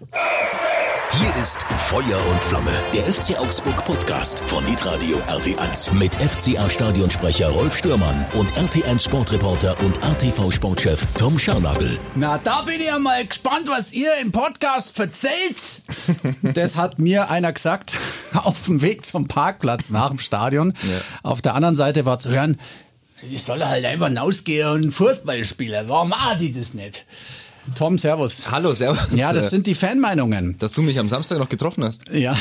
Hier ist Feuer und Flamme, der FC Augsburg Podcast von Hitradio RT1 mit FCA Stadionsprecher Rolf Stürmann und RT1 Sportreporter und ATV Sportchef Tom Scharnagel. Na, da bin ich ja mal gespannt, was ihr im Podcast verzählt. Das hat mir einer gesagt auf dem Weg zum Parkplatz nach dem Stadion. Auf der anderen Seite war zu hören, ich soll halt einfach rausgehen und Fußball spielen. Warum machen die das nicht? Tom, Servus. Hallo, Servus. Ja, das sind die Fanmeinungen. Dass du mich am Samstag noch getroffen hast. Ja.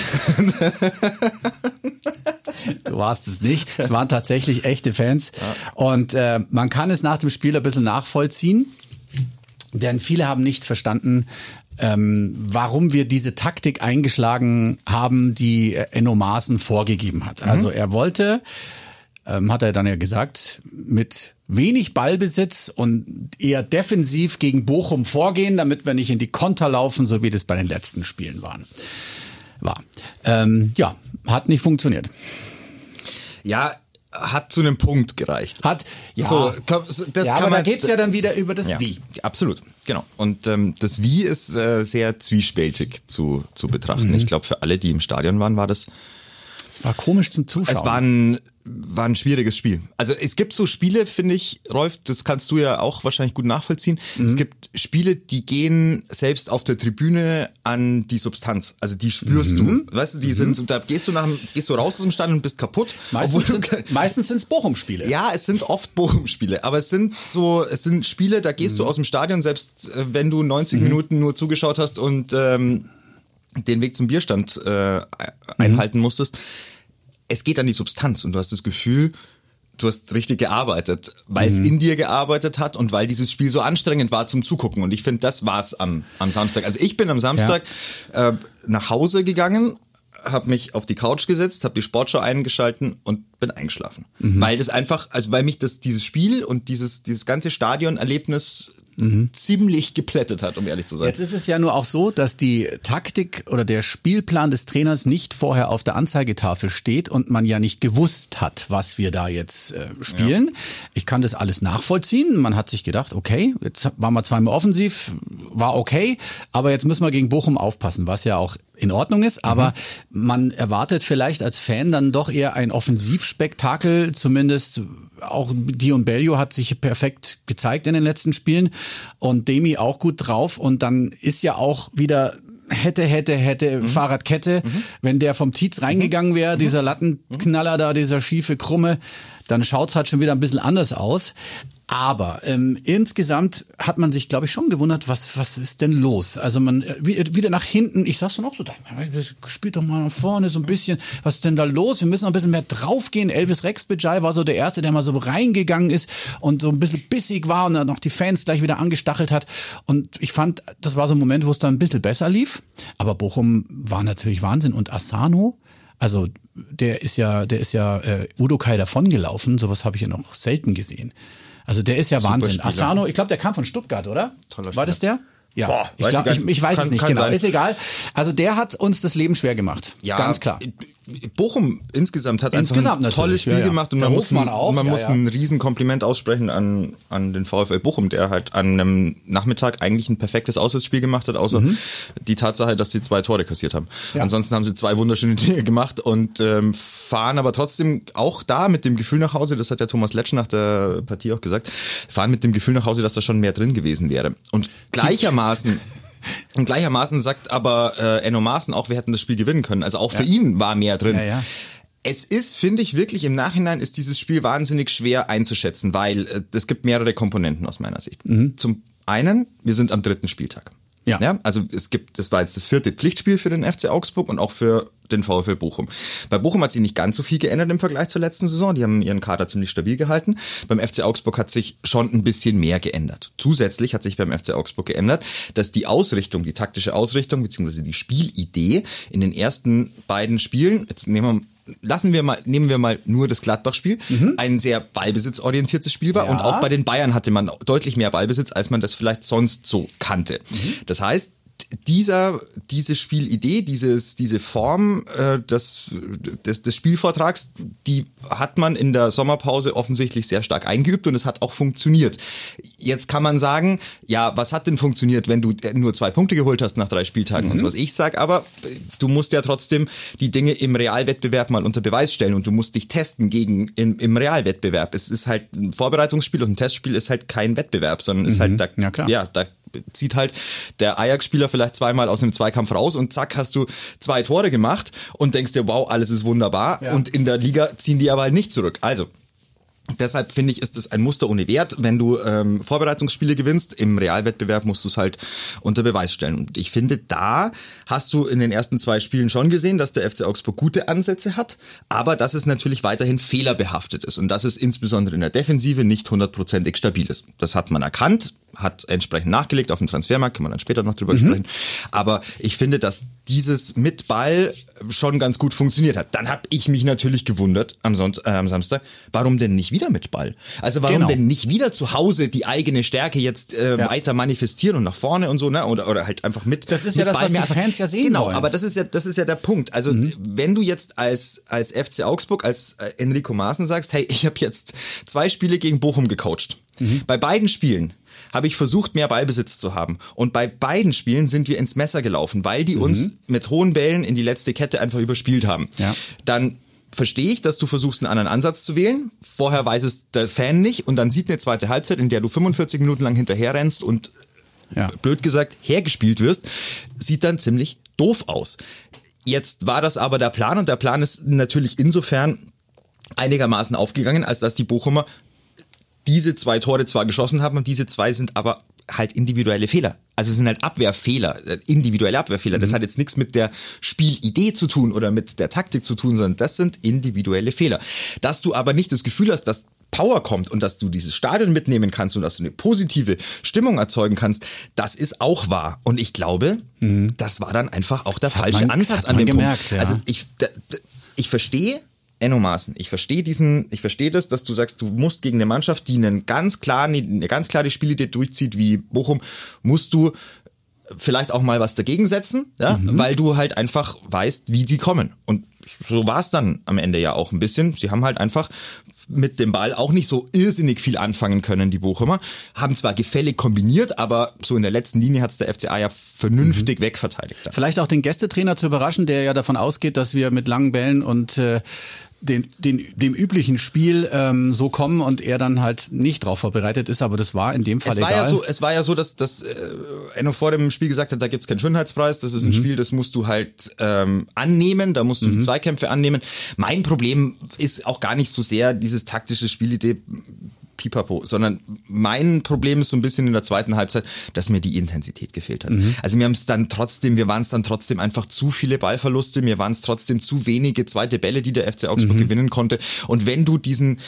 Du warst es nicht. Es waren tatsächlich echte Fans. Und äh, man kann es nach dem Spiel ein bisschen nachvollziehen, denn viele haben nicht verstanden, ähm, warum wir diese Taktik eingeschlagen haben, die äh, Enno Maaßen vorgegeben hat. Also er wollte, ähm, hat er dann ja gesagt, mit wenig Ballbesitz und eher defensiv gegen Bochum vorgehen, damit wir nicht in die Konter laufen, so wie das bei den letzten Spielen waren. War. Ähm, ja, hat nicht funktioniert. Ja, hat zu einem Punkt gereicht. Hat, ja, So, das ja kann aber da man geht's ja dann wieder über das ja, Wie. Absolut, genau. Und ähm, das Wie ist äh, sehr zwiespältig zu, zu betrachten. Mhm. Ich glaube, für alle, die im Stadion waren, war das Es war komisch zum Zuschauen. Es war ein, war ein schwieriges Spiel. Also es gibt so Spiele, finde ich, Rolf, das kannst du ja auch wahrscheinlich gut nachvollziehen. Mhm. Es gibt Spiele, die gehen selbst auf der Tribüne an die Substanz. Also die spürst Mhm. du. Weißt du, die sind, da gehst du nach, dem- gehst du raus aus dem Stand und bist kaputt. meistens sind meistens sind's Bochum-Spiele. ja, es sind oft Bochum-Spiele, aber es sind so, es sind Spiele, da gehst du Mhm. aus dem Stadion, selbst äh, wenn du 90 Minuten nur zugeschaut hast und ähm, den Weg zum Bierstand äh, einhalten musstest. Es geht an die Substanz und du hast das Gefühl, du hast richtig gearbeitet, weil es in dir gearbeitet hat und weil dieses Spiel so anstrengend war zum Zugucken. Und ich finde, das war's am, am Samstag. Also ich bin am Samstag äh, nach Hause gegangen, habe mich auf die Couch gesetzt, habe die Sportschau eingeschalten und bin eingeschlafen. Weil das einfach, also weil mich das dieses Spiel und dieses dieses ganze Stadionerlebnis ziemlich geplättet hat, um ehrlich zu sein. Jetzt ist es ja nur auch so, dass die Taktik oder der Spielplan des Trainers nicht vorher auf der Anzeigetafel steht und man ja nicht gewusst hat, was wir da jetzt äh, spielen. Ich kann das alles nachvollziehen. Man hat sich gedacht, okay, jetzt waren wir zweimal offensiv, war okay, aber jetzt müssen wir gegen Bochum aufpassen, was ja auch in Ordnung ist, aber man erwartet vielleicht als Fan dann doch eher ein Offensivspektakel, zumindest auch Dion Bellio hat sich perfekt gezeigt in den letzten Spielen und Demi auch gut drauf und dann ist ja auch wieder hätte, hätte, hätte Fahrradkette, wenn der vom Tietz reingegangen wäre, dieser Lattenknaller da, dieser schiefe Krumme, dann schaut's halt schon wieder ein bisschen anders aus. Aber ähm, insgesamt hat man sich, glaube ich, schon gewundert, was was ist denn los? Also man äh, wie- wieder nach hinten. Ich saß dann auch so, da, spielt doch mal nach vorne so ein bisschen. Was ist denn da los? Wir müssen noch ein bisschen mehr draufgehen. Elvis Rexbejai war so der erste, der mal so reingegangen ist und so ein bisschen bissig war und dann noch die Fans gleich wieder angestachelt hat. Und ich fand, das war so ein Moment, wo es dann ein bisschen besser lief. Aber Bochum war natürlich Wahnsinn und Asano. Also der ist ja, der ist ja äh, Udo Kai davongelaufen. Sowas habe ich ja noch selten gesehen. Also der ist ja Wahnsinn. Spieler. Asano, ich glaube, der kam von Stuttgart, oder? Toller War das der? Ja, Boah, ich, weiß glaub, ich ich, weiß Kann- es nicht genau. sein. Ist egal. Also der hat uns das Leben schwer gemacht. Ganz klar. Bochum insgesamt hat Insgesamt einfach ein tolles Spiel ja, ja. gemacht und Der man muss, ein, Hofmann auch, man ja, muss ja. ein Riesenkompliment aussprechen an, an den VfL Bochum, der halt an einem Nachmittag eigentlich ein perfektes Auswärtsspiel gemacht hat, außer Mhm. die Tatsache, dass sie zwei Tore kassiert haben. Ansonsten haben sie zwei wunderschöne Dinge gemacht und ähm, fahren aber trotzdem auch da mit dem Gefühl nach Hause, das hat der Thomas Letsch nach der Partie auch gesagt, fahren mit dem Gefühl nach Hause, dass da schon mehr drin gewesen wäre. Und gleichermaßen Und gleichermaßen sagt aber äh, Enno Maaßen auch, wir hätten das Spiel gewinnen können. Also auch für ihn war mehr drin. Ja, ja. Es ist, finde ich, wirklich im Nachhinein ist dieses Spiel wahnsinnig schwer einzuschätzen, weil äh, es gibt mehrere Komponenten aus meiner Sicht. Zum einen, wir sind am dritten Spieltag. Ja. ja. Also es gibt, das war jetzt das vierte Pflichtspiel für den FC Augsburg und auch für den VfL Bochum. Bei Bochum hat sich nicht ganz so viel geändert im Vergleich zur letzten Saison. Die haben ihren Kader ziemlich stabil gehalten. Beim FC Augsburg hat sich schon ein bisschen mehr geändert. Zusätzlich hat sich beim FC Augsburg geändert, dass die Ausrichtung, die taktische Ausrichtung beziehungsweise die Spielidee in den ersten beiden Spielen, jetzt nehmen wir lassen wir mal, nehmen wir mal nur das Gladbach-Spiel, ein sehr ballbesitzorientiertes Spiel war Ja. und auch bei den Bayern hatte man deutlich mehr Ballbesitz, als man das vielleicht sonst so kannte. Das heißt, dieser, diese Spielidee, dieses, diese Form äh, des, des, des Spielvortrags, die hat man in der Sommerpause offensichtlich sehr stark eingeübt und es hat auch funktioniert. Jetzt kann man sagen, ja, was hat denn funktioniert, wenn du nur zwei Punkte geholt hast nach drei Spieltagen und so was. Ich sag aber, du musst ja trotzdem die Dinge im Realwettbewerb mal unter Beweis stellen und du musst dich testen gegen im, im Realwettbewerb. Es ist halt ein Vorbereitungsspiel und ein Testspiel ist halt kein Wettbewerb, sondern ist halt da, Ja, klar. ja, da zieht halt der Ajax-Spieler vielleicht zweimal aus einem Zweikampf raus und zack, hast du zwei Tore gemacht und denkst dir, wow, alles ist wunderbar. Ja. Und in der Liga ziehen die aber halt nicht zurück. Also, Deshalb finde ich, ist es ein Muster ohne Wert. Wenn du ähm, Vorbereitungsspiele gewinnst, im Realwettbewerb musst du es halt unter Beweis stellen. Und ich finde, da hast du in den ersten zwei Spielen schon gesehen, dass der FC Augsburg gute Ansätze hat, aber dass es natürlich weiterhin fehlerbehaftet ist und dass es insbesondere in der Defensive nicht hundertprozentig stabil ist. Das hat man erkannt, hat entsprechend nachgelegt auf dem Transfermarkt, kann man dann später noch drüber sprechen. Aber ich finde, dass dieses mit Ball schon ganz gut funktioniert hat. Dann habe ich mich natürlich gewundert am, Sonnt äh, am Samstag, warum denn nicht wieder mit Ball? Also warum Genau. denn nicht wieder zu Hause die eigene Stärke jetzt äh, Ja. weiter manifestieren und nach vorne und so, ne? Oder, oder halt einfach mit. Das ist mit ja das, Ball was die mehr- Fans ja sehen Genau, wollen. Mhm. aber das ist ja, das ist ja der Punkt. Also wenn du jetzt als als FC Augsburg, als äh, Enrico Maaßen sagst, hey, ich habe jetzt zwei Spiele gegen Bochum gecoacht. Mhm. Bei beiden Spielen habe ich versucht, mehr Ballbesitz zu haben. Und bei beiden Spielen sind wir ins Messer gelaufen, weil die uns mit hohen Bällen in die letzte Kette einfach überspielt haben. Mhm. Ja. Dann verstehe ich, dass du versuchst, einen anderen Ansatz zu wählen. Vorher weiß es der Fan nicht und dann sieht eine zweite Halbzeit, in der du 45 Minuten lang hinterher rennst und Ja. blöd gesagt hergespielt wirst, sieht dann ziemlich doof aus. Jetzt war das aber der Plan und der Plan ist natürlich insofern einigermaßen aufgegangen, als dass die Bochumer diese zwei Tore zwar geschossen haben und diese zwei sind aber halt individuelle Fehler. Also es sind halt Abwehrfehler, äh, individuelle Abwehrfehler. Das hat jetzt nichts mit der Spielidee zu tun oder mit der Taktik zu tun, sondern das sind individuelle Fehler. Dass du aber nicht das Gefühl hast, dass Power kommt und dass du dieses Stadion mitnehmen kannst und dass du eine positive Stimmung erzeugen kannst, das ist auch wahr. Und ich glaube, das war dann einfach auch der Mhm. hat falsche man- das Ansatz an dem gemerkt, Punkt. ja. Also ich, ich verstehe Enno Maaßen. Ich verstehe diesen, ich verstehe das, dass du sagst, du musst gegen eine Mannschaft, die einen ganz klaren, eine ganz klare Spielidee durchzieht wie Bochum, musst du vielleicht auch mal was dagegen setzen, ja, Mhm. weil du halt einfach weißt, wie die kommen. Und so war es dann am Ende ja auch ein bisschen. Sie haben halt einfach mit dem Ball auch nicht so irrsinnig viel anfangen können, die Bochumer. Haben zwar gefällig kombiniert, aber so in der letzten Linie hat's der FCA ja vernünftig wegverteidigt. dann. Vielleicht auch den Gästetrainer zu überraschen, der ja davon ausgeht, dass wir mit langen Bällen und äh, den, den, dem üblichen Spiel ähm, so kommen und er dann halt nicht drauf vorbereitet ist, aber das war in dem Fall Es war, egal. ja so, es war ja so, dass, dass äh, Enno vor dem Spiel gesagt hat, da gibt's keinen Schönheitspreis, das ist Mhm. ein Spiel, das musst du halt ähm, annehmen, da musst du die Zweikämpfe annehmen. Mein Problem ist auch gar nicht so sehr dieses taktische Spielidee Pipapo, sondern mein Problem ist so ein bisschen in der zweiten Halbzeit, dass mir die Intensität gefehlt hat. Mhm. Also mir haben es dann trotzdem, wir waren es dann trotzdem einfach zu viele Ballverluste, mir waren es trotzdem zu wenige zweite Bälle, die der FC Augsburg Mhm. gewinnen konnte. Und wenn du diesen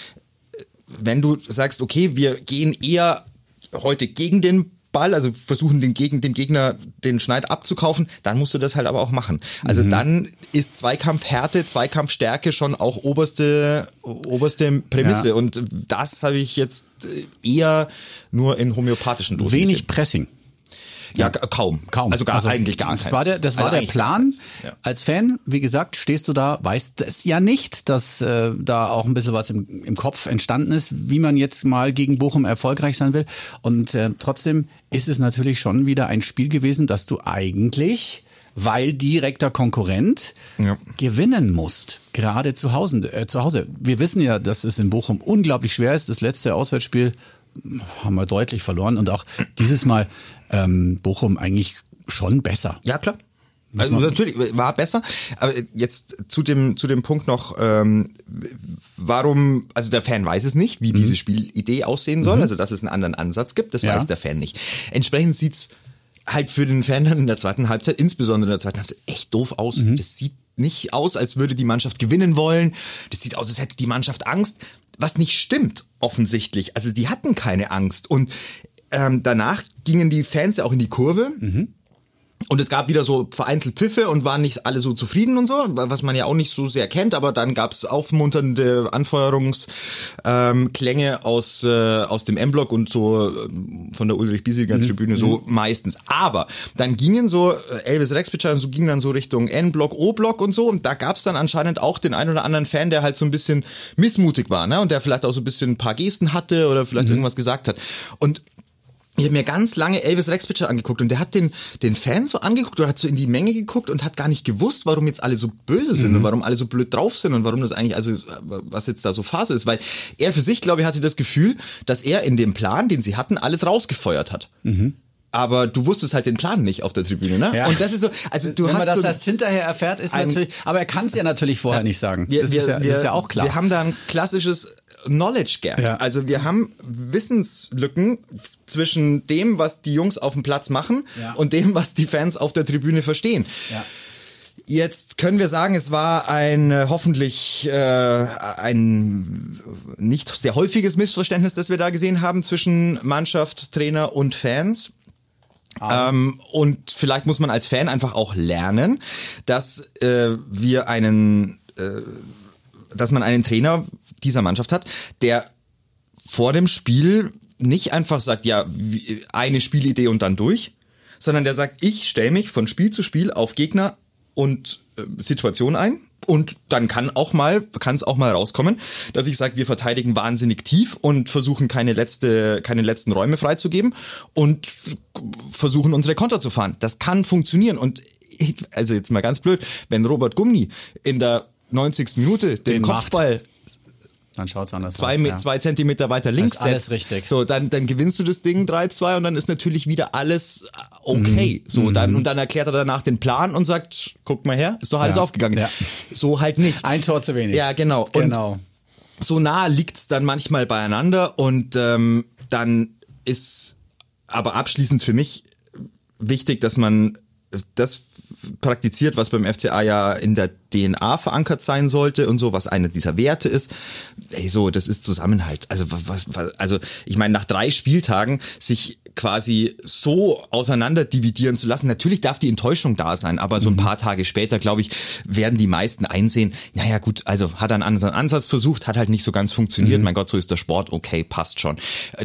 wenn du sagst, okay, wir gehen eher heute gegen den Ball, also versuchen den gegen dem Gegner den Schneid abzukaufen, dann musst du das halt aber auch machen. Also dann ist Zweikampfhärte, Zweikampfstärke schon auch oberste oberste Prämisse Ja. und das habe ich jetzt eher nur in homöopathischen Dosen Wenig gesehen. Pressing. Ja, ka- kaum. Kaum. Also gar eigentlich gar das keins. war der, das war Also der Plan. Ja. Als Fan, wie gesagt, stehst du da, weißt es ja nicht, dass äh, da auch ein bisschen was im, im Kopf entstanden ist, wie man jetzt mal gegen Bochum erfolgreich sein will. Und äh, trotzdem ist es natürlich schon wieder ein Spiel gewesen, dass du eigentlich weil direkter Konkurrent Ja. gewinnen musst, gerade zu Hause, äh, zu Hause. Wir wissen ja, dass es in Bochum unglaublich schwer ist. Das letzte Auswärtsspiel haben wir deutlich verloren und auch dieses Mal ähm, Bochum eigentlich schon besser. Ja, klar. Also natürlich war besser, aber jetzt zu dem zu dem Punkt noch, ähm, warum? Also der Fan weiß es nicht, wie mhm. diese Spielidee aussehen soll, mhm. also dass es einen anderen Ansatz gibt, das ja. weiß der Fan nicht. Entsprechend sieht's halt für den Fan dann in der zweiten Halbzeit, insbesondere in der zweiten Halbzeit, echt doof aus. Mhm. Das sieht nicht aus, als würde die Mannschaft gewinnen wollen. Das sieht aus, als hätte die Mannschaft Angst, was nicht stimmt offensichtlich. Also die hatten keine Angst und ähm, danach gingen die Fans ja auch in die Kurve. Mhm und es gab wieder so vereinzelt Pfiffe und waren nicht alle so zufrieden und so, was man ja auch nicht so sehr kennt, aber dann gab es aufmunternde Anfeuerungsklänge ähm, aus, äh, aus dem M-Block und so äh, von der Ulrich-Biesiger-Tribüne, mhm. so mhm. meistens. Aber dann gingen so, äh, Elvis Rexpitcher so ging dann so Richtung N-Block, O-Block und so und da gab es dann anscheinend auch den einen oder anderen Fan, der halt so ein bisschen missmutig war, ne? Und der vielleicht auch so ein bisschen ein paar Gesten hatte oder vielleicht mhm. irgendwas gesagt hat. Und ich habe mir ganz lange Elvis Rex Pitcher angeguckt und der hat den, den Fan so angeguckt oder hat so in die Menge geguckt und hat gar nicht gewusst, warum jetzt alle so böse sind mhm. und warum alle so blöd drauf sind und warum das eigentlich, also was jetzt da so Phase ist. Weil er für sich, glaube ich, hatte das Gefühl, dass er in dem Plan, den sie hatten, alles rausgefeuert hat. Mhm aber du wusstest halt den Plan nicht auf der Tribüne, ne? Ja. Und das ist so, also du Wenn hast man das so erst hinterher erfährt, ist natürlich, aber er kann es ja natürlich vorher ja, nicht sagen. Wir, das, wir, ist ja, das ist ja auch klar. Wir haben da ein klassisches Knowledge Gap. Ja. Also wir haben Wissenslücken zwischen dem, was die Jungs auf dem Platz machen ja. und dem, was die Fans auf der Tribüne verstehen. Ja. Jetzt können wir sagen, es war ein äh, hoffentlich äh, ein nicht sehr häufiges Missverständnis, das wir da gesehen haben zwischen Mannschaft, Trainer und Fans. Ah. Ähm, und vielleicht muss man als Fan einfach auch lernen, dass äh, wir einen äh, dass man einen Trainer dieser Mannschaft hat, der vor dem Spiel nicht einfach sagt, ja, eine Spielidee und dann durch, sondern der sagt, ich stelle mich von Spiel zu Spiel auf Gegner und äh, Situation ein und dann kann auch mal, kann es auch mal rauskommen, dass ich sage, wir verteidigen wahnsinnig tief und versuchen keine letzte, keine letzten Räume freizugeben und versuchen unsere Konter zu fahren. Das kann funktionieren und ich, also jetzt mal ganz blöd, wenn Robert Gumni in der 90. Minute den, den Kopfball macht dann schaut's anders zwei, aus. Ja. Zwei Zentimeter weiter links. Ist alles richtig. So, dann, dann gewinnst du das Ding 3-2 und dann ist natürlich wieder alles okay. Mhm. So, dann, mhm. und dann erklärt er danach den Plan und sagt, guck mal her, ist doch alles ja. aufgegangen. Ja. So halt nicht. Ein Tor zu wenig. Ja, genau. Und genau. so nah liegt's dann manchmal beieinander und ähm, dann ist aber abschließend für mich wichtig, dass man das praktiziert, was beim FCA ja in der DNA verankert sein sollte und so, was eine dieser Werte ist. Ey, so, das ist Zusammenhalt. Also, was, was, also ich meine, nach drei Spieltagen sich quasi so auseinander dividieren zu lassen. Natürlich darf die Enttäuschung da sein, aber so ein mhm. paar Tage später, glaube ich, werden die meisten einsehen, naja gut, also hat er einen anderen Ansatz versucht, hat halt nicht so ganz funktioniert. Mhm. Mein Gott, so ist der Sport, okay, passt schon.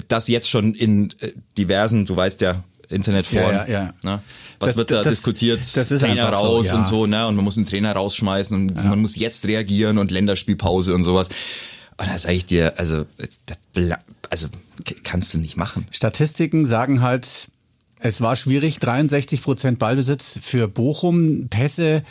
Das jetzt schon in äh, diversen, du weißt ja, Internetforen. Ja, ja, ja. Ne? Was das, wird da das, diskutiert? Das ist Trainer raus so, ja. und so, ne? Und man muss einen Trainer rausschmeißen und man muss jetzt reagieren und Länderspielpause und sowas. Und das sage ich dir, also, also kannst du nicht machen. Statistiken sagen halt, es war schwierig, 63 Prozent Ballbesitz für Bochum, Pässe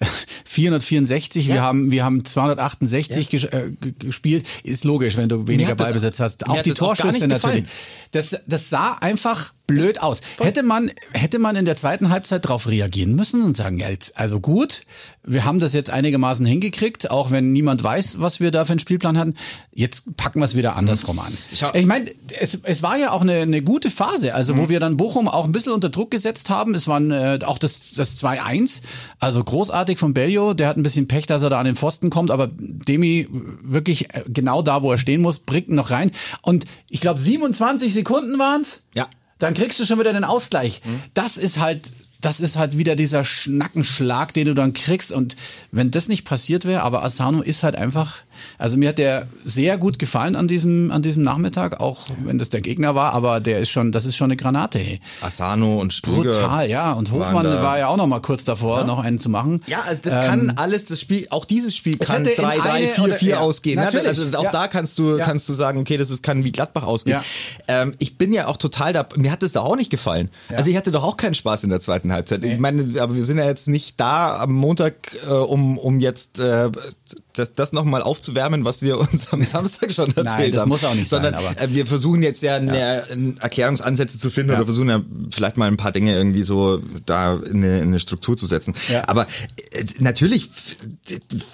464, ja. wir haben wir haben 268 ja. ges äh, gespielt. Ist logisch, wenn du weniger Ballbesitz hast. Auch die Torschüsse natürlich. Das das sah einfach blöd aus. Voll. Hätte man hätte man in der zweiten Halbzeit darauf reagieren müssen und sagen, ja, jetzt, also gut, wir haben das jetzt einigermaßen hingekriegt, auch wenn niemand weiß, was wir da für einen Spielplan hatten. Jetzt packen wir es wieder andersrum an. Ich, meine, es, es war ja auch eine, eine gute Phase, also mhm. wo wir dann Bochum auch ein bisschen unter Druck gesetzt haben. Es waren äh, auch das das 2-1, also großartig von Bellio, der hat ein bisschen Pech, dass er da an den Pfosten kommt, aber Demi wirklich äh, genau da, wo er stehen muss, bringt ihn noch rein und ich glaube 27 Sekunden waren's. Ja dann kriegst du schon wieder den Ausgleich. Mhm. Das ist halt das ist halt wieder dieser Schnackenschlag, den du dann kriegst. Und wenn das nicht passiert wäre, aber Asano ist halt einfach, also mir hat der sehr gut gefallen an diesem, an diesem Nachmittag, auch wenn das der Gegner war, aber der ist schon, das ist schon eine Granate. Hey. Asano und Strüger. Brutal, ja. Und Hofmann war ja auch noch mal kurz davor, ja. noch einen zu machen. Ja, also das ähm, kann alles, das Spiel, auch dieses Spiel kann 3, 3, 4, 4 ausgehen. Ne? Natürlich. Also auch ja. da kannst du, ja. kannst du sagen, okay, das ist, kann wie Gladbach ausgehen. Ähm, ich bin ja auch total da, mir hat das da auch nicht gefallen. Also ich hatte doch auch keinen Spaß in der zweiten Halbzeit. Ich meine, aber wir sind ja jetzt nicht da am Montag, äh, um, um jetzt äh, das, das nochmal aufzuwärmen, was wir uns am Samstag schon erzählt Nein, das haben. muss auch nicht Sondern sein, aber- äh, wir versuchen jetzt ja, eine, Erklärungsansätze zu finden oder versuchen ja vielleicht mal ein paar Dinge irgendwie so da in eine, in eine Struktur zu setzen. Ja. Aber äh, natürlich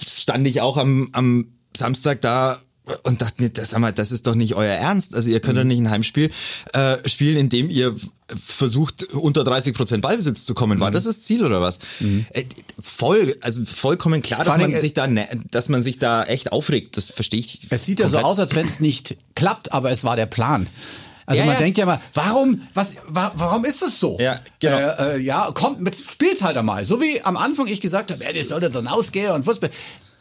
stand ich auch am, am Samstag da und dachte mir, das, sag mal, das ist doch nicht euer Ernst. Also ihr könnt Mhm. doch nicht ein Heimspiel äh, spielen, in dem ihr versucht, unter 30 Prozent Ballbesitz zu kommen. Mhm. War das das Ziel oder was? Äh, voll, also vollkommen klar, dass man sich da, ne- dass man sich da echt aufregt. Das verstehe ich. Es sieht ja so komplett. aus, als wenn es nicht klappt, aber es war der Plan. Also Ja, man ja. denkt ja mal, warum, was, wa, warum ist das so? Ja, genau. Äh, äh, ja, kommt, spielt halt einmal. So wie am Anfang ich gesagt habe, ja, das sollte dann ausgehen und Fußball.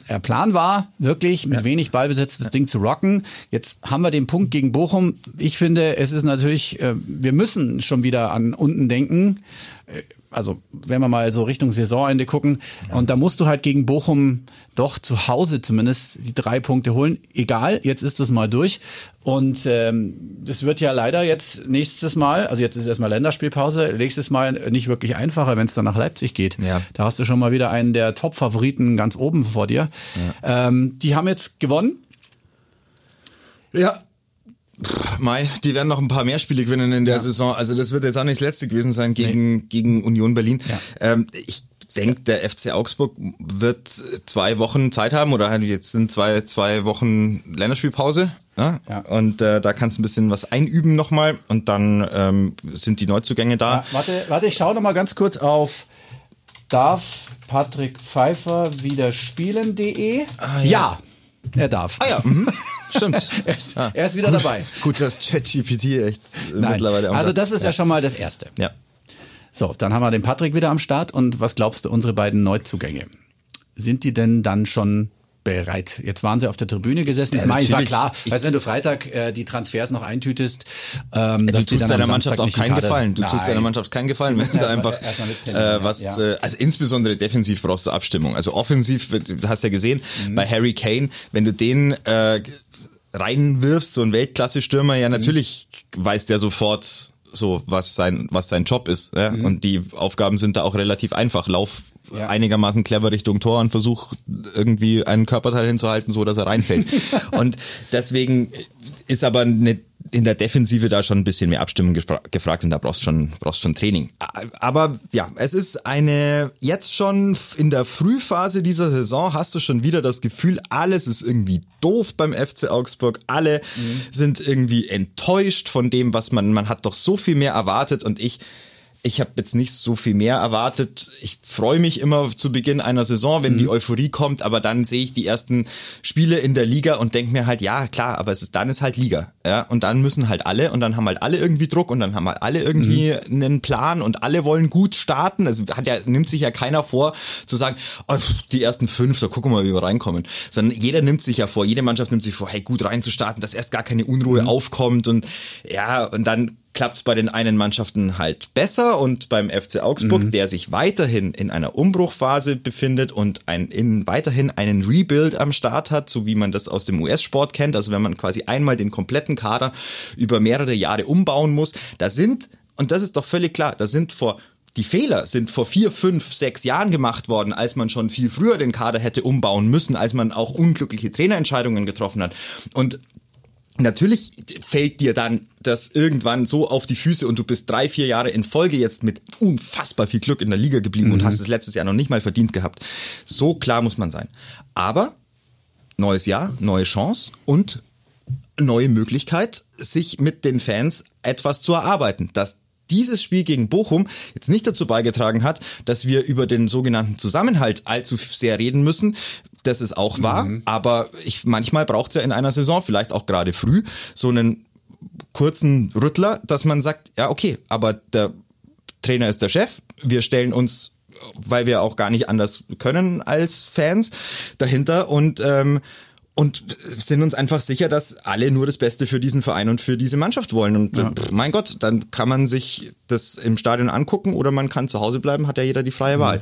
Der Plan war wirklich mit wenig Ballbesitz das Ding zu rocken. Jetzt haben wir den Punkt gegen Bochum. Ich finde, es ist natürlich, äh, wir müssen schon wieder an unten denken. Äh, Also wenn wir mal so Richtung Saisonende gucken und da musst du halt gegen Bochum doch zu Hause zumindest die drei Punkte holen. Egal, jetzt ist es mal durch und ähm, das wird ja leider jetzt nächstes Mal, also jetzt ist erstmal Länderspielpause, nächstes Mal nicht wirklich einfacher, wenn es dann nach Leipzig geht. Ja. Da hast du schon mal wieder einen der Top-Favoriten ganz oben vor dir. Ähm, die haben jetzt gewonnen. Ja. Pff, Mai, die werden noch ein paar mehr Spiele gewinnen in der Saison. Also das wird jetzt auch nicht das letzte gewesen sein gegen, gegen Union Berlin. Ja. Ähm, ich denke, der FC Augsburg wird zwei Wochen Zeit haben oder halt jetzt sind zwei, zwei Wochen Länderspielpause. Ja? Ja. Und äh, da kannst du ein bisschen was einüben nochmal und dann ähm, sind die Neuzugänge da. Ja, warte, warte, ich schaue noch mal ganz kurz auf darf Patrick Pfeiffer wieder spielen.de? ja. Er darf. Ah ja, mhm. stimmt. er, ist, er ist wieder dabei. Gut, dass ChatGPT echt äh, Nein. mittlerweile am Also das ist ja. schon mal das Erste. ja. So, dann haben wir den Patrick wieder am Start. Und was glaubst du, unsere beiden Neuzugänge? Sind die denn dann schon bereit? Jetzt waren sie auf der Tribüne gesessen. Ja, ich meine, es war klar, Ich- weißt, wenn du Freitag äh, die Transfers noch eintütest, ähm, Du dass tust deiner Mannschaft auch keinen Gefallen. Du sind. tust deiner Nein. Mannschaft keinen Gefallen, wenn du da einfach äh, was, ja. äh, also insbesondere defensiv brauchst du Abstimmung. Also offensiv, du hast ja gesehen, Mhm. bei Harry Kane, wenn du den äh, reinwirfst, so ein Weltklasse-Stürmer, ja natürlich weiß der sofort so, was sein, was sein Job ist. Ja? Und die Aufgaben sind da auch relativ einfach. Lauf Mhm. Ja. einigermaßen clever Richtung Tor und versuch irgendwie einen Körperteil hinzuhalten, so dass er reinfällt. und deswegen ist aber eine, in der Defensive da schon ein bisschen mehr Abstimmung gefra- gefragt und da brauchst schon brauchst schon Training. Aber ja, es ist eine jetzt schon in der Frühphase dieser Saison hast du schon wieder das Gefühl, alles ist irgendwie doof beim FC Augsburg. Alle sind irgendwie enttäuscht von dem, was man man hat doch so viel mehr erwartet und ich ich habe jetzt nicht so viel mehr erwartet. Ich freue mich immer zu Beginn einer Saison, wenn die Euphorie kommt, aber dann sehe ich die ersten Spiele in der Liga und denke mir halt, ja klar, aber es ist, dann ist halt Liga. Ja? Und dann müssen halt alle und dann haben halt alle irgendwie Druck und dann haben halt alle irgendwie einen Plan und alle wollen gut starten. Also hat ja, nimmt sich ja keiner vor zu sagen, oh, die ersten fünf, da gucken wir mal, wie wir reinkommen. Sondern jeder nimmt sich ja vor, jede Mannschaft nimmt sich vor, hey, gut reinzustarten, dass erst gar keine Unruhe aufkommt und ja, und dann klappt's bei den einen Mannschaften halt besser und beim FC Augsburg, der sich weiterhin in einer Umbruchphase befindet und ein, in, weiterhin einen Rebuild am Start hat, so wie man das aus dem US-Sport kennt, also wenn man quasi einmal den kompletten Kader über mehrere Jahre umbauen muss, da sind, und das ist doch völlig klar, da sind vor die Fehler sind vor vier, fünf, sechs Jahren gemacht worden, als man schon viel früher den Kader hätte umbauen müssen, als man auch unglückliche Trainerentscheidungen getroffen hat. Und Natürlich fällt dir dann das irgendwann so auf die Füße und du bist drei, vier Jahre in Folge jetzt mit unfassbar viel Glück in der Liga geblieben und hast es letztes Jahr noch nicht mal verdient gehabt. So klar muss man sein. Aber neues Jahr, neue Chance und neue Möglichkeit, sich mit den Fans etwas zu erarbeiten. Dass dieses Spiel gegen Bochum jetzt nicht dazu beigetragen hat, dass wir über den sogenannten Zusammenhalt allzu sehr reden müssen. Das ist auch wahr, aber ich, manchmal braucht es ja in einer Saison, vielleicht auch gerade früh, so einen kurzen Rüttler, dass man sagt, ja okay, aber der Trainer ist der Chef, wir stellen uns, weil wir auch gar nicht anders können als Fans, dahinter und ähm, und sind uns einfach sicher, dass alle nur das Beste für diesen Verein und für diese Mannschaft wollen. Und pff, mein Gott, dann kann man sich das im Stadion angucken oder man kann zu Hause bleiben, hat ja jeder die freie Wahl.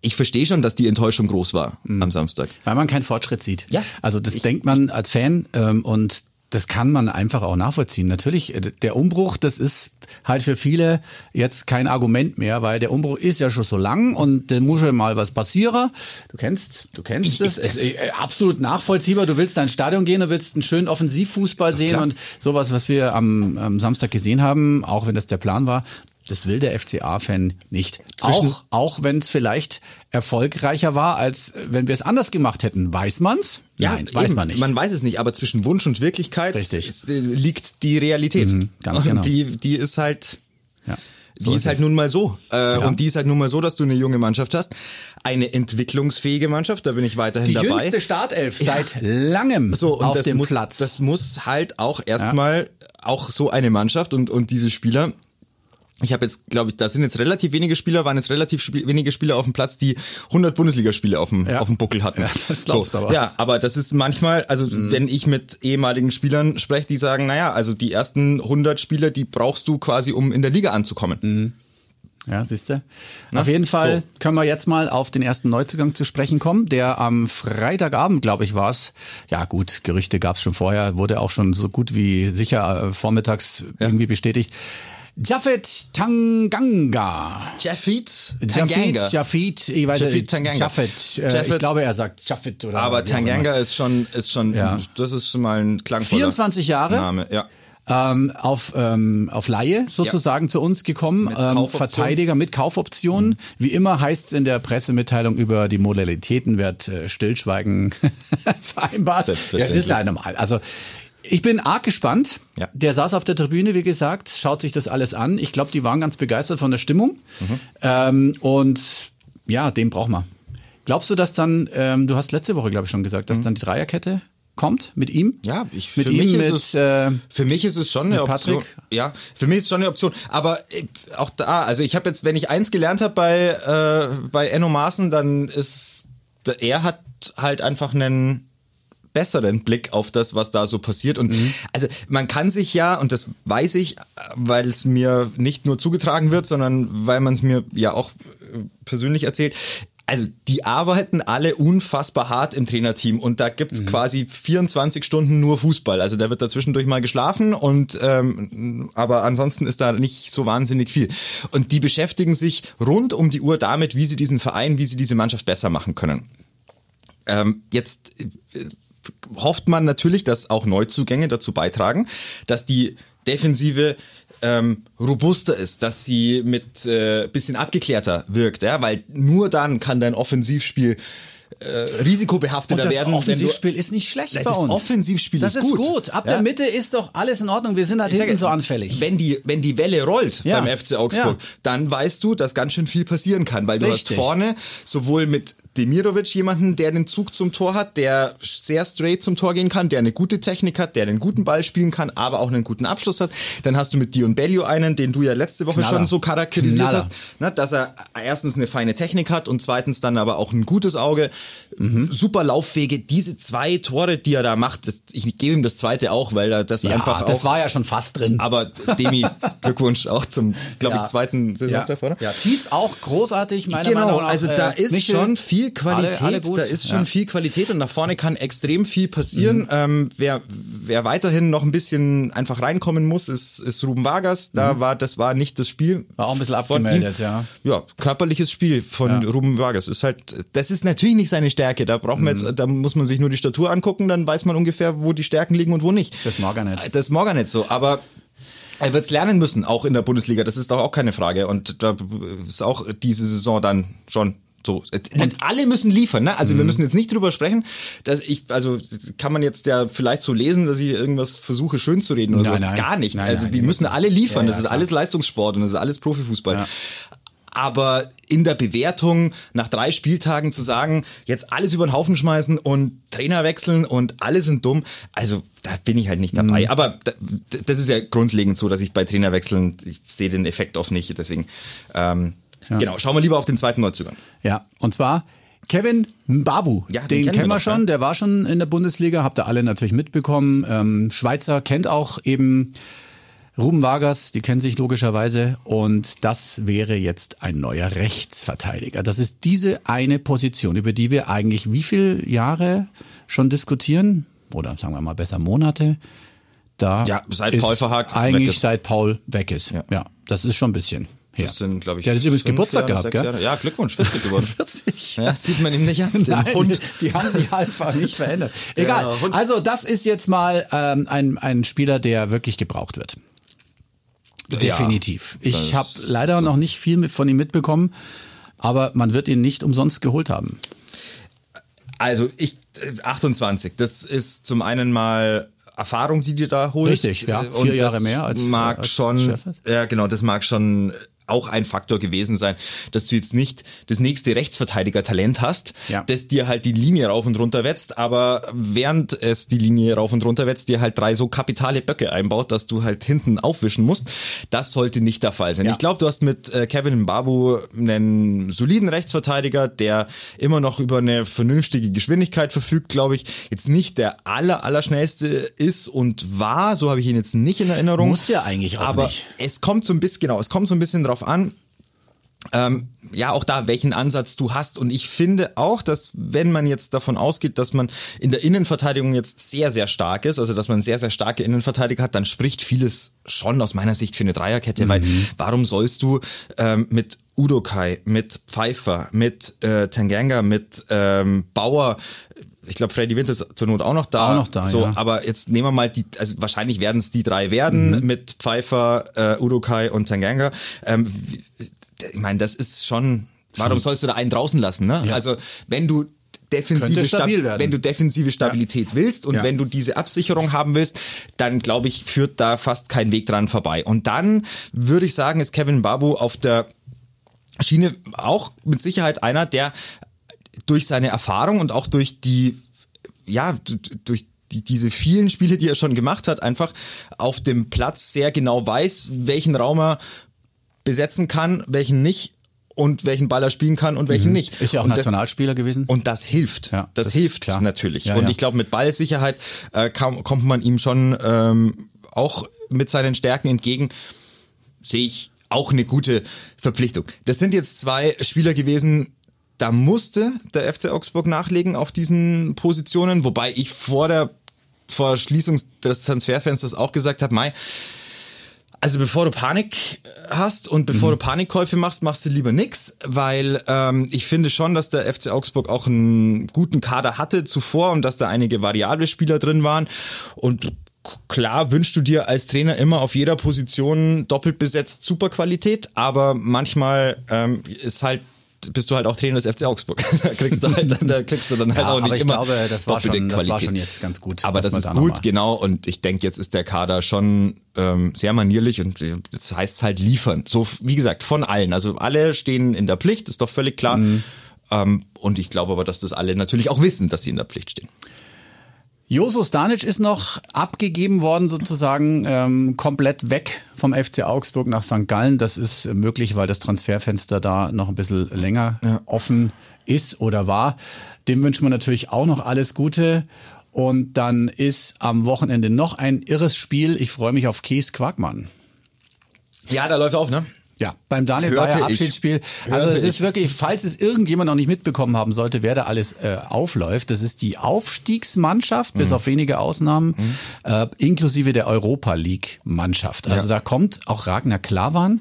Ich verstehe schon, dass die Enttäuschung groß war am Samstag. Weil man keinen Fortschritt sieht. Ja. Also das denkt man als Fan ähm, und das kann man einfach auch nachvollziehen. Natürlich, äh, der Umbruch, das ist halt für viele jetzt kein Argument mehr, weil der Umbruch ist ja schon so lang und da muss ja mal was passieren. Du kennst, du kennst es. es ist äh, absolut nachvollziehbar. Du willst dein Stadion gehen, du willst einen schönen Offensivfußball sehen klar. und sowas, was wir am, am Samstag gesehen haben, auch wenn das der Plan war, das will der FCA-Fan nicht. Zwischen- Auch, auch wenn es vielleicht erfolgreicher war, als wenn wir es anders gemacht hätten. Weiß man's? Nein, weiß eben, man nicht. Man weiß es nicht, aber zwischen Wunsch und Wirklichkeit ist, liegt die Realität. Mhm, ganz und genau. Die, die ist halt, ja. die So ist, halt nun mal so. Äh, Und die ist halt nun mal so, dass du eine junge Mannschaft hast. Eine entwicklungsfähige Mannschaft, da bin ich weiterhin die dabei. jüngste Startelf seit langem so, und auf das dem muss, Platz. Das muss halt auch erstmal auch so eine Mannschaft und, und diese Spieler. Ich habe jetzt, glaube ich, da sind jetzt relativ wenige Spieler, waren jetzt relativ sp wenige Spieler auf dem Platz, die 100 Bundesligaspiele auf dem, Ja. auf dem Buckel hatten. Ja, das glaubst so, aber. Mhm. Ja, aber das ist manchmal, also wenn ich mit ehemaligen Spielern spreche, die sagen, naja, also die ersten 100 Spiele, die brauchst du quasi, um in der Liga anzukommen. Mhm. Ja, siehst du. Auf jeden Fall können wir jetzt mal auf den ersten Neuzugang zu sprechen kommen, der am Freitagabend, glaube ich, war es. Ja gut, Gerüchte gab es schon vorher, wurde auch schon so gut wie sicher äh, vormittags irgendwie bestätigt. Jafet Tanganga. Jafit Jafet, Jafet, ich weiß nicht, Tanganga. Jafet, äh, ich Jafet. glaube, er sagt Jafet oder Aber. Tanganga ist schon, ist schon, Ja. das ist schon mal ein klangvoller 24 Jahre. Name, ja. ähm, auf, ähm, auf Laie sozusagen zu uns gekommen. Mit Ähm. Verteidiger mit Kaufoptionen. Wie immer heißt es in der Pressemitteilung über die Modalitäten wird äh, Stillschweigen vereinbart. Ja, das ist ja normal. Also ich bin arg gespannt. Ja. Der saß auf der Tribüne, wie gesagt, schaut sich das alles an. Ich glaube, die waren ganz begeistert von der Stimmung. Mhm. Ähm, und ja, den brauchen wir. Glaubst du, dass dann, ähm, du hast letzte Woche, glaube ich, schon gesagt, dass dann die Dreierkette kommt mit ihm? Mhm. Ja, ich, mit für ihm, mich mit, es, äh, für mich ist es schon eine Option. Patrick? Ja, für mich ist es schon eine Option. Aber äh, auch da, also ich habe jetzt, wenn ich eins gelernt habe bei äh, bei Enno Maaßen, dann ist er hat halt einfach einen besseren Blick auf das, was da so passiert. Und also man kann sich ja, und das weiß ich, weil es mir nicht nur zugetragen wird, sondern weil man es mir ja auch äh, persönlich erzählt, also die arbeiten alle unfassbar hart im Trainerteam und da gibt's quasi 24 Stunden nur Fußball. Also da wird da zwischendurch mal geschlafen und ähm, aber ansonsten ist da nicht so wahnsinnig viel. Und die beschäftigen sich rund um die Uhr damit, wie sie diesen Verein, wie sie diese Mannschaft besser machen können. Ähm, jetzt äh, hofft man natürlich, dass auch Neuzugänge dazu beitragen, dass die Defensive ähm, robuster ist, dass sie mit äh, bisschen abgeklärter wirkt, ja, weil nur dann kann dein Offensivspiel äh, risikobehafteter Und das werden. du- Offensivspiel ist nicht schlecht Das bei uns. Offensivspiel das ist ist gut. gut. Ab Ja. der Mitte ist doch alles in Ordnung. Wir sind halt hinten so anfällig. Wenn die, wenn die Welle rollt Ja. beim FC Augsburg, Ja. dann weißt du, dass ganz schön viel passieren kann, weil du Richtig. hast vorne sowohl mit Demirovic jemanden, der den Zug zum Tor hat, der sehr straight zum Tor gehen kann, der eine gute Technik hat, der einen guten Ball spielen kann, aber auch einen guten Abschluss hat. Dann hast du mit Dion Bellio einen, den du ja letzte Woche Knaller. schon so charakterisiert Knaller. hast, ne, dass er erstens eine feine Technik hat und zweitens dann aber auch ein gutes Auge, Mhm. super Laufwege. Diese zwei Tore, die er da macht, das, ich gebe ihm das zweite auch, weil er das ja, einfach das auch war ja schon fast drin. aber Demi, Glückwunsch auch zum, glaube Ja. ich, zweiten Saison ja. davor. Ne? ja, Tietz auch großartig, meiner Genau, Meinung nach. also da Äh, ist Michel, schon viel Qualität, alle, alle gut. da ist schon ja. viel Qualität und nach vorne kann extrem viel passieren. Mhm. Ähm, wer, wer weiterhin noch ein bisschen einfach reinkommen muss, ist, ist Ruben Vargas. Da war, das war nicht das Spiel. Mhm. War auch ein bisschen abgemeldet, ja. Ja, körperliches Spiel von Ruben Vargas ist halt, das ist natürlich nicht seine Stärke. Da braucht man Mhm. jetzt, da muss man sich nur die Statur angucken, dann weiß man ungefähr, wo die Stärken liegen und wo nicht. Das mag er nicht. Das mag er nicht so, aber er wird es lernen müssen, auch in der Bundesliga. Das ist doch auch keine Frage. Und da ist auch diese Saison dann schon so. Und alle müssen liefern, ne? Mhm. Also wir müssen jetzt nicht drüber sprechen, dass ich, also kann man jetzt ja vielleicht so lesen, dass ich irgendwas versuche schön zu reden oder Nein, sowas. nein. Gar nicht. Nein, also die müssen alle liefern. Ja, das ja, ist klar. alles Leistungssport und das ist alles Profifußball. Ja. Aber in der Bewertung nach drei Spieltagen zu sagen, jetzt alles über den Haufen schmeißen und Trainer wechseln und alle sind dumm, also da bin ich halt nicht dabei. Mhm. Aber da, das ist ja grundlegend so, dass ich bei Trainerwechseln, ich sehe den Effekt oft nicht. Deswegen, ähm, genau, schauen wir lieber auf den zweiten Neuzugang. Ja, und zwar Kevin Mbabu. Ja, den den kennen kennen wir schon, ja. der war schon in der Bundesliga, habt ihr alle natürlich mitbekommen. Ähm, Schweizer kennt auch eben Ruben Vargas, die kennen sich logischerweise und das wäre jetzt ein neuer Rechtsverteidiger. Das ist diese eine Position, über die wir eigentlich wie viele Jahre schon diskutieren oder sagen wir mal besser Monate. da Ja, seit ist Paul Verhaag eigentlich weg ist. seit Paul weg ist. Ja, Ja. das ist schon ein bisschen Das sind, glaube ich, Der hat übrigens Geburtstag Jahre, gehabt, gell? Jahre. Ja, Glückwunsch, 40 geworden. 40. Ja, das sieht man ihm nicht an, den Nein, Hund. Die, haben sich einfach nicht verändert. Egal. Also das ist jetzt mal ähm, ein, ein Spieler, der wirklich gebraucht wird. Definitiv. das ich habe leider noch nicht viel von ihm mitbekommen, aber man wird ihn nicht umsonst geholt haben. Also ich äh, 28, das ist zum einen mal Erfahrung, die du da holst. Richtig, ja. Äh, Vier Jahre mehr als- mag als schon, ja genau, das mag schon auch ein Faktor gewesen sein, dass du jetzt nicht das nächste Rechtsverteidiger-Talent hast, Ja. das dir halt die Linie rauf und runter wetzt, aber während es die Linie rauf und runter wetzt, dir halt drei so kapitale Böcke einbaut, dass du halt hinten aufwischen musst. Das sollte nicht der Fall sein. Ja. Ich glaube, du hast mit äh, Kevin Mbabu einen soliden Rechtsverteidiger, der immer noch über eine vernünftige Geschwindigkeit verfügt, glaube ich. Jetzt nicht der aller, allerschnellste ist und war, so habe ich ihn jetzt nicht in Erinnerung. Muss ja eigentlich auch Aber nicht. es kommt so ein bisschen, genau, es kommt so ein bisschen drauf an, ähm, ja, auch da, welchen Ansatz du hast. Und ich finde auch, dass wenn man jetzt davon ausgeht, dass man in der Innenverteidigung jetzt sehr, sehr stark ist, also dass man sehr, sehr starke Innenverteidiger hat, dann spricht vieles schon aus meiner Sicht für eine Dreierkette, weil warum sollst du ähm, mit Udokai, mit Pfeiffer, mit äh, Tanganga, mit ähm, Bauer, ich glaube, Freddy Winter ist zur Not auch noch da. Auch noch da, so, ja. aber jetzt nehmen wir mal die, also wahrscheinlich werden es die drei werden Mhm. mit Pfeiffer, äh, Udokai und Tanganga. Ähm, ich meine, das ist schon. Warum sollst du da einen draußen lassen? Ne? Ja. Also wenn du defensive stabil Stab- wenn du defensive Stabilität willst und Ja. wenn du diese Absicherung haben willst, dann glaube ich führt da fast kein Weg dran vorbei. Und dann würde ich sagen, ist Kevin Babu auf der Schiene auch mit Sicherheit einer, der durch seine Erfahrung und auch durch die, ja, durch die, diese vielen Spiele, die er schon gemacht hat, einfach auf dem Platz sehr genau weiß, welchen Raum er besetzen kann, welchen nicht und welchen Ball er spielen kann und welchen nicht. Mhm. Ist ja auch und das, Nationalspieler gewesen. und das hilft. Ja, das, das- hilft klar. natürlich. Ja, und ja. ich glaube, mit Ballsicherheit äh, kam, kommt man ihm schon ähm, auch mit seinen Stärken entgegen. Sehe ich auch eine gute Verpflichtung. Das sind jetzt zwei Spieler gewesen, da musste der FC Augsburg nachlegen auf diesen Positionen, wobei ich vor der vor Schließung des Transferfensters auch gesagt habe, Mai, also bevor du Panik hast und bevor du Panikkäufe machst, machst du lieber nix, weil ähm, ich finde schon, dass der FC Augsburg auch einen guten Kader hatte zuvor und dass da einige variable Spieler drin waren. Und Klar wünschst du dir als Trainer immer auf jeder Position doppelt besetzt Superqualität, aber manchmal ähm, ist halt bist du halt auch Trainer des FC Augsburg. da kriegst du halt, da kriegst du dann halt Ja, auch nicht aber ich immer glaube, das war schon- das war schon jetzt ganz gut, Aber das ist gut, genau. Und ich denke, jetzt ist der Kader schon ähm, sehr manierlich und das heißt halt liefern. So, wie gesagt, von allen. Also alle stehen in der Pflicht, ist doch völlig klar. Mhm. Ähm, und ich glaube aber, dass das alle natürlich auch wissen, dass sie in der Pflicht stehen. Joso Stanic ist noch abgegeben worden, sozusagen ähm, komplett weg vom FC Augsburg nach St. Gallen. Das ist möglich, weil das Transferfenster da noch ein bisschen länger offen ist oder war. Dem wünschen wir natürlich auch noch alles Gute. Und dann ist am Wochenende noch ein irres Spiel. Ich freue mich auf Kees Quackmann. Ja, da läuft auf, ne? Ja, beim Daniel Hörte Bayer. Abschiedsspiel. Also es ist ich. wirklich, falls es irgendjemand noch nicht mitbekommen haben sollte, wer da alles äh, aufläuft, das ist die Aufstiegsmannschaft, Mhm. bis auf wenige Ausnahmen, äh, inklusive der Europa League Mannschaft. Also da kommt auch Ragnar Klavan.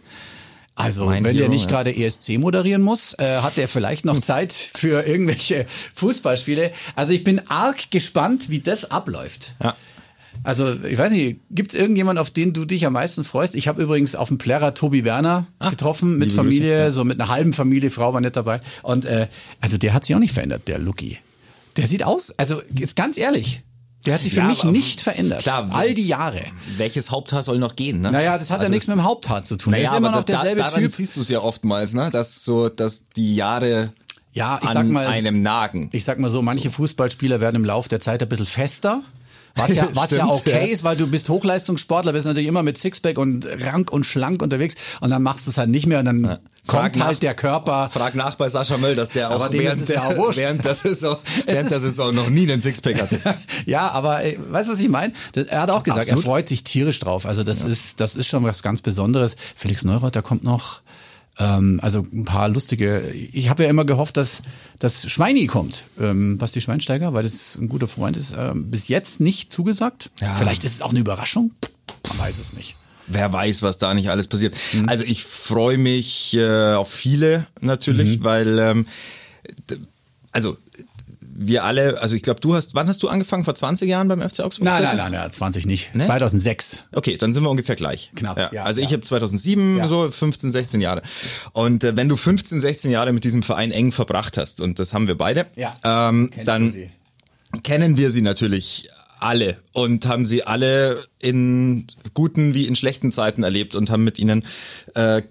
Also Mein wenn der Hero, nicht ja. gerade ESC moderieren muss, äh, hat der vielleicht noch Zeit für irgendwelche Fußballspiele. Also ich bin arg gespannt, wie das abläuft. Ja. Also, ich weiß nicht, gibt es irgendjemand, auf den du dich am meisten freust? Ich habe übrigens auf dem Plärrer Tobi Werner getroffen, mit Familie, Grüße, ja. so mit einer halben Familie, Frau war nicht dabei. Und äh, also der hat sich auch nicht verändert, der Lucky. Der sieht aus, also jetzt ganz ehrlich, der hat sich für Ja, mich nicht verändert. klar, All die Jahre. Welches Haupthaar soll noch gehen, ne? Naja, das hat ja Also nichts es- mit dem Haupthaar zu tun. Naja, er ist immer noch da, derselbe daran Typ. siehst du es ja oftmals, ne? dass so, dass die Jahre Ja, ich an sag mal, einem nagen. Ich sag mal so, manche Fußballspieler werden im Laufe der Zeit ein bisschen fester. Was ja, was ja Stimmt, okay ja. ist, weil du bist Hochleistungssportler, bist natürlich immer mit Sixpack und rank und schlank unterwegs und dann machst du es halt nicht mehr und dann Frag kommt nach- halt der Körper. Frag nach bei Sascha Möll, dass der auch während, es ja der, auch während, der Saison, während der Saison noch nie einen Sixpack hatte. Ja, aber ey, weißt du, was ich meine? Er hat auch gesagt, Absolut. er freut sich tierisch drauf. Also das ist das ist schon was ganz Besonderes. Felix Neureuter kommt noch Ähm, also ein paar lustige. Ich habe ja immer gehofft, dass dass Schweini kommt, ähm, Basti Schweinsteiger, weil das ein guter Freund ist. Ähm, bis jetzt nicht zugesagt. Ja. Vielleicht ist es auch eine Überraschung. Man weiß es nicht. Wer weiß, was da nicht alles passiert. Also ich freue mich äh, auf viele natürlich, weil ähm, also wir alle, also ich glaube, du hast, wann hast du angefangen? Vor 20 Jahren beim FC Augsburg? Nein, nein, nein, nein, 20 nicht. Ne? 2006. Okay, dann sind wir ungefähr gleich. Knapp, Ja, ja, also ich ja. habe 2007 Ja. so 15, 16 Jahre. Und äh, wenn du 15, 16 Jahre mit diesem Verein eng verbracht hast, und das haben wir beide, ähm, Kennst dann kennen wir sie natürlich alle und haben sie alle in guten wie in schlechten Zeiten erlebt und haben mit ihnen äh,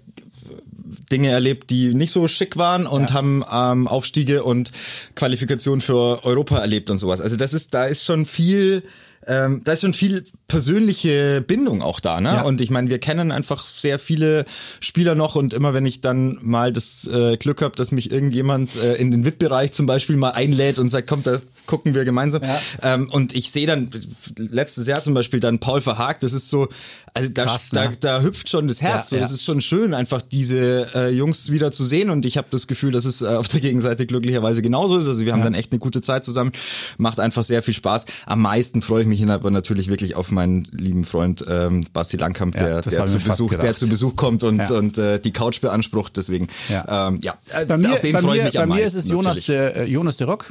Dinge erlebt, die nicht so schick waren und haben ähm, Aufstiege und Qualifikation für Europa erlebt und sowas. Also das ist, da ist schon viel, ähm, da ist schon viel persönliche Bindung auch da, ne? Ja. Und ich meine, wir kennen einfach sehr viele Spieler noch und immer wenn ich dann mal das äh, Glück habe, dass mich irgendjemand äh, in den VIP-Bereich zum Beispiel mal einlädt und sagt, komm, da gucken wir gemeinsam. Ja. Ähm, und ich sehe dann letztes Jahr zum Beispiel dann Paul Verhaag, das ist so, also da, Krass, da, ne? da hüpft schon das Herz. Ja, so, ja. Das ist schon schön, einfach diese äh, Jungs wieder zu sehen. Und ich habe das Gefühl, dass es äh, auf der Gegenseite glücklicherweise genauso ist. Also wir haben dann echt eine gute Zeit zusammen. Macht einfach sehr viel Spaß. Am meisten freue ich mich aber natürlich wirklich auf meinen lieben Freund ähm, Basti Langkamp, Ja, der, der, zu mir Besuch, der zu Besuch kommt und, Ja. und äh, die Couch beansprucht. Deswegen, Ja. ähm, ja äh, Bei mir, auf den bei freue ich mir, mich bei am mir meisten. ist es Jonas natürlich. de, äh, Jonas de Rock.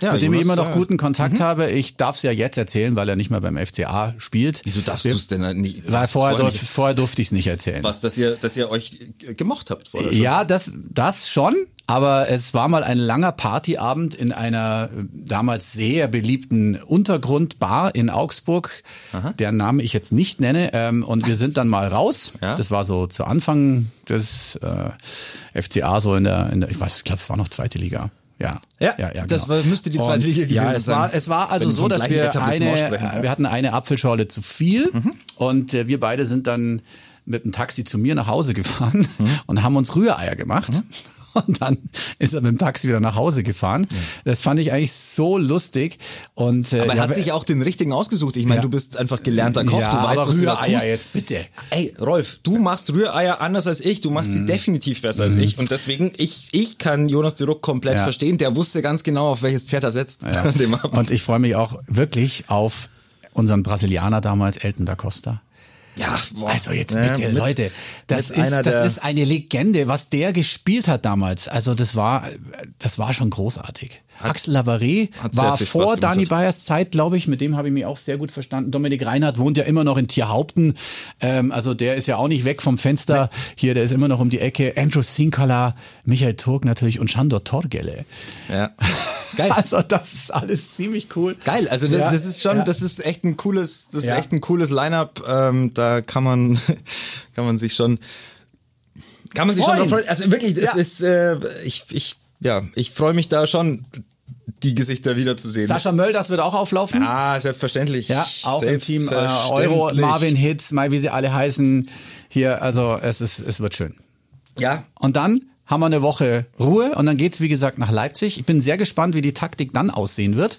Ja, mit dem ich Jonas, immer noch ja. Mhm. guten Kontakt habe. Ich darf es ja jetzt erzählen, weil er nicht mehr beim FCA spielt. Wieso darfst du es denn nicht? Weil vorher, durf, nicht- vorher durfte ich es nicht erzählen. was, dass ihr, dass ihr euch gemocht habt vorher. schon? Ja, das, das schon. Aber es war mal ein langer Partyabend in einer äh, damals sehr beliebten Untergrundbar in Augsburg, deren Namen ich jetzt nicht nenne. Ähm, und wir sind dann mal raus. Ja. Das war so zu Anfang des äh, FCA, so in der, in der ich weiß, ich glaube, es war noch zweite Liga. Ja, Ja, das war- müsste die zweite Liga Ja, gewesen es sein. war, es war also so, dass wir eine, sprechen, ja. Mhm. wir hatten eine Apfelschorle zu viel und äh, wir beide sind dann mit dem Taxi zu mir nach Hause gefahren Mhm. und haben uns Rühreier gemacht. Und dann ist er mit dem Taxi wieder nach Hause gefahren. Das fand ich eigentlich so lustig. Und, äh, Aber er ja, hat sich auch den richtigen ausgesucht. Ich meine, Ja. du bist einfach gelernter Koch, ja, du weißt, aber was Rühreier jetzt bitte. Ey, Rolf, du machst Rühreier anders als ich. Du machst Mhm. sie definitiv besser als ich. Und deswegen, ich, ich kann Jonas de Ruck komplett Ja. verstehen. Der wusste ganz genau, auf welches Pferd er setzt. Und ich freue mich auch wirklich auf unseren Brasilianer damals, Elton da Costa. Ja, boah. Also jetzt Ja, bitte, mit- Leute, das ist das ist eine Legende, was der gespielt hat damals. Also das war das war schon großartig. Axel Lavare war vor. Dani Bayers Zeit, glaube ich, mit dem habe ich mich auch sehr gut verstanden. Dominik Reinhardt wohnt ja immer noch in Tierhaupten, ähm, also der ist ja auch nicht weg vom Fenster. Hier, der ist immer noch um die Ecke. Andrew Sinkala, Michael Turk natürlich und Shandor Torgele. Ja. Geil. Also das ist alles ziemlich cool. Geil, also das, Ja, das ist schon, ja. das ist echt ein cooles, das ist Ja. echt ein cooles Line-up. Ähm, da kann man, kann man sich schon, kann man sich schon Freuen. drauf freuen. Also wirklich, das Ja. ist, äh, ich, ich, ja, ich freue mich da schon, die Gesichter wiederzusehen. Sascha Mölders wird auch auflaufen. Ah, selbstverständlich. Ja, auch im Team äh, Euro. Marvin Hitz, mal wie sie alle heißen. Hier, also es ist, es wird schön. Ja, Und dann haben wir eine Woche Ruhe und dann geht's wie gesagt nach Leipzig. Ich bin sehr gespannt, wie die Taktik dann aussehen wird.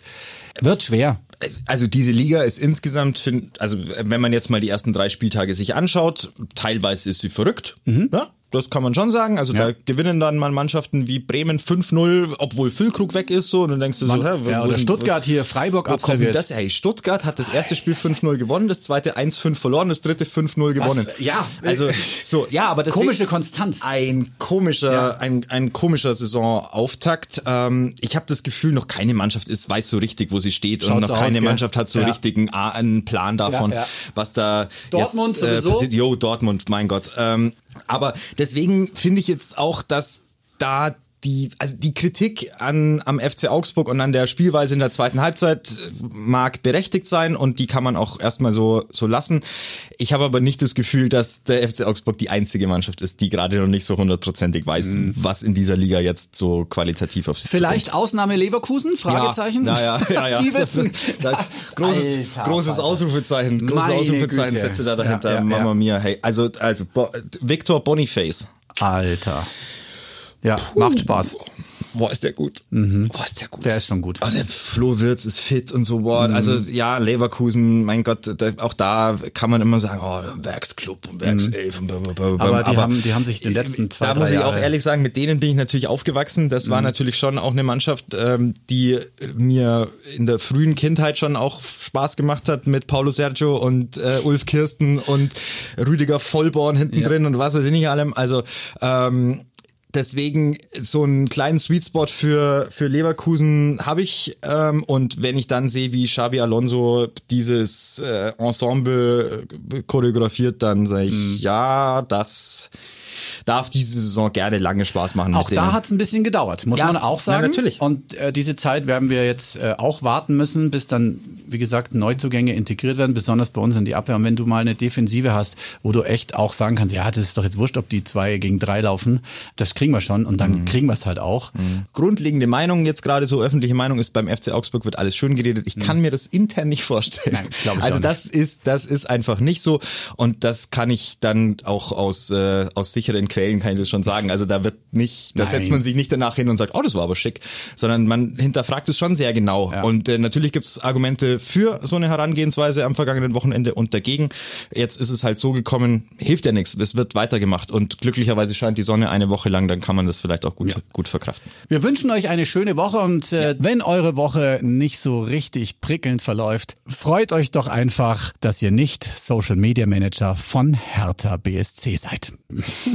Wird schwer. Also diese Liga ist insgesamt, find, also wenn man jetzt mal die ersten drei Spieltage sich anschaut, teilweise ist sie verrückt. Ja, das kann man schon sagen. Also da. Ja. gewinnen dann mal Mannschaften wie Bremen 5-0, obwohl Füllkrug weg ist so. Und dann denkst du so, hä, wo- ja, oder Stuttgart hier Freiburg absolviert. das? Hey, Stuttgart hat das erste Spiel 5-0 gewonnen, das zweite 1-5 verloren, das dritte 5-0 gewonnen. Ja, also so, ja, aber deswegen, Komische Konstanz. Ein komischer, Ja. ein, ein komischer Saisonauftakt. Ähm, ich habe das Gefühl, noch keine Mannschaft ist, weiß so richtig, wo sie steht und Schaut noch so aus, keine gell? Mannschaft hat so Ja. richtigen einen Plan davon, was da Dortmund jetzt, äh, sowieso. passiert. Jo, Dortmund, mein Gott. Ähm, aber deswegen finde ich jetzt auch, dass da die, also die Kritik an, am FC Augsburg und an der Spielweise in der zweiten Halbzeit mag berechtigt sein und die kann man auch erstmal so, so lassen. Ich habe aber nicht das Gefühl, dass der FC Augsburg die einzige Mannschaft ist, die gerade noch nicht so hundertprozentig weiß, was in dieser Liga jetzt so qualitativ auf sich Vielleicht Ausnahme Leverkusen? Fragezeichen? Ja, ja, ja. ja. Die wissen. Das, großes Alter, großes. Ausrufezeichen. Großes Meine Ausrufezeichen Güte. setze da dahinter. Ja, ja, Mama ja. mia, hey. Also, also Bo Victor Boniface. Alter. Ja, macht Spaß. boah, ist der gut. Boah, ist der gut. Der ist schon gut. Oh, der Flo Wirtz ist fit und so, boah. Also ja, Leverkusen, mein Gott, da, auch da kann man immer sagen, oh, Werksclub und Werkself und blablabla. Aber die haben- die haben sich den letzten zwei, Da muss ich auch ehrlich sagen, mit denen bin ich natürlich aufgewachsen. Das war natürlich schon auch eine Mannschaft, ähm, die mir in der frühen Kindheit schon auch Spaß gemacht hat mit Paulo Sergio und äh, Ulf Kirsten und Rüdiger Vollborn hinten drin und was weiß ich nicht allem. Also ähm, deswegen so einen kleinen Sweet Spot für für Leverkusen habe ich ähm, und wenn ich dann sehe, wie Xabi Alonso dieses äh, Ensemble äh, choreografiert, dann sage ich Mhm. ja, das darf diese Saison gerne lange Spaß machen. Auch da hat es ein bisschen gedauert, muss Ja, man auch ja, sagen. natürlich. Und äh, diese Zeit werden wir jetzt äh, auch warten müssen, bis dann, wie gesagt, Neuzugänge integriert werden, besonders bei uns in die Abwehr. Und wenn du mal eine Defensive hast, wo du echt auch sagen kannst, ja, das ist doch jetzt wurscht, ob die zwei gegen drei laufen, das kriegen wir schon und dann Mhm. kriegen wir es halt auch. grundlegende Meinung jetzt gerade so öffentliche Meinung ist beim FC Augsburg wird alles schön geredet. Ich kann mir das intern nicht vorstellen. Mhm. Nein, ich also das ist das ist einfach nicht so und das kann ich dann auch aus äh, aus sicheren Quellen kann ich das schon sagen. Also da wird nicht, da Nein. setzt man sich nicht danach hin und sagt, oh, das war aber schick, sondern man hinterfragt es schon sehr genau. Ja. Und äh, natürlich gibt es Argumente für so eine Herangehensweise am vergangenen Wochenende und dagegen. Jetzt ist es halt so gekommen, hilft ja nichts. Es wird weitergemacht und glücklicherweise scheint die Sonne eine Woche lang, dann kann man das vielleicht auch gut gut verkraften. Wir wünschen euch eine schöne Woche und äh, wenn eure Woche nicht so richtig prickelnd verläuft, freut euch doch einfach, dass ihr nicht Social Media Manager von Hertha BSC seid.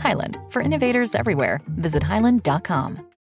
Highland, for innovators everywhere, visit highland.com.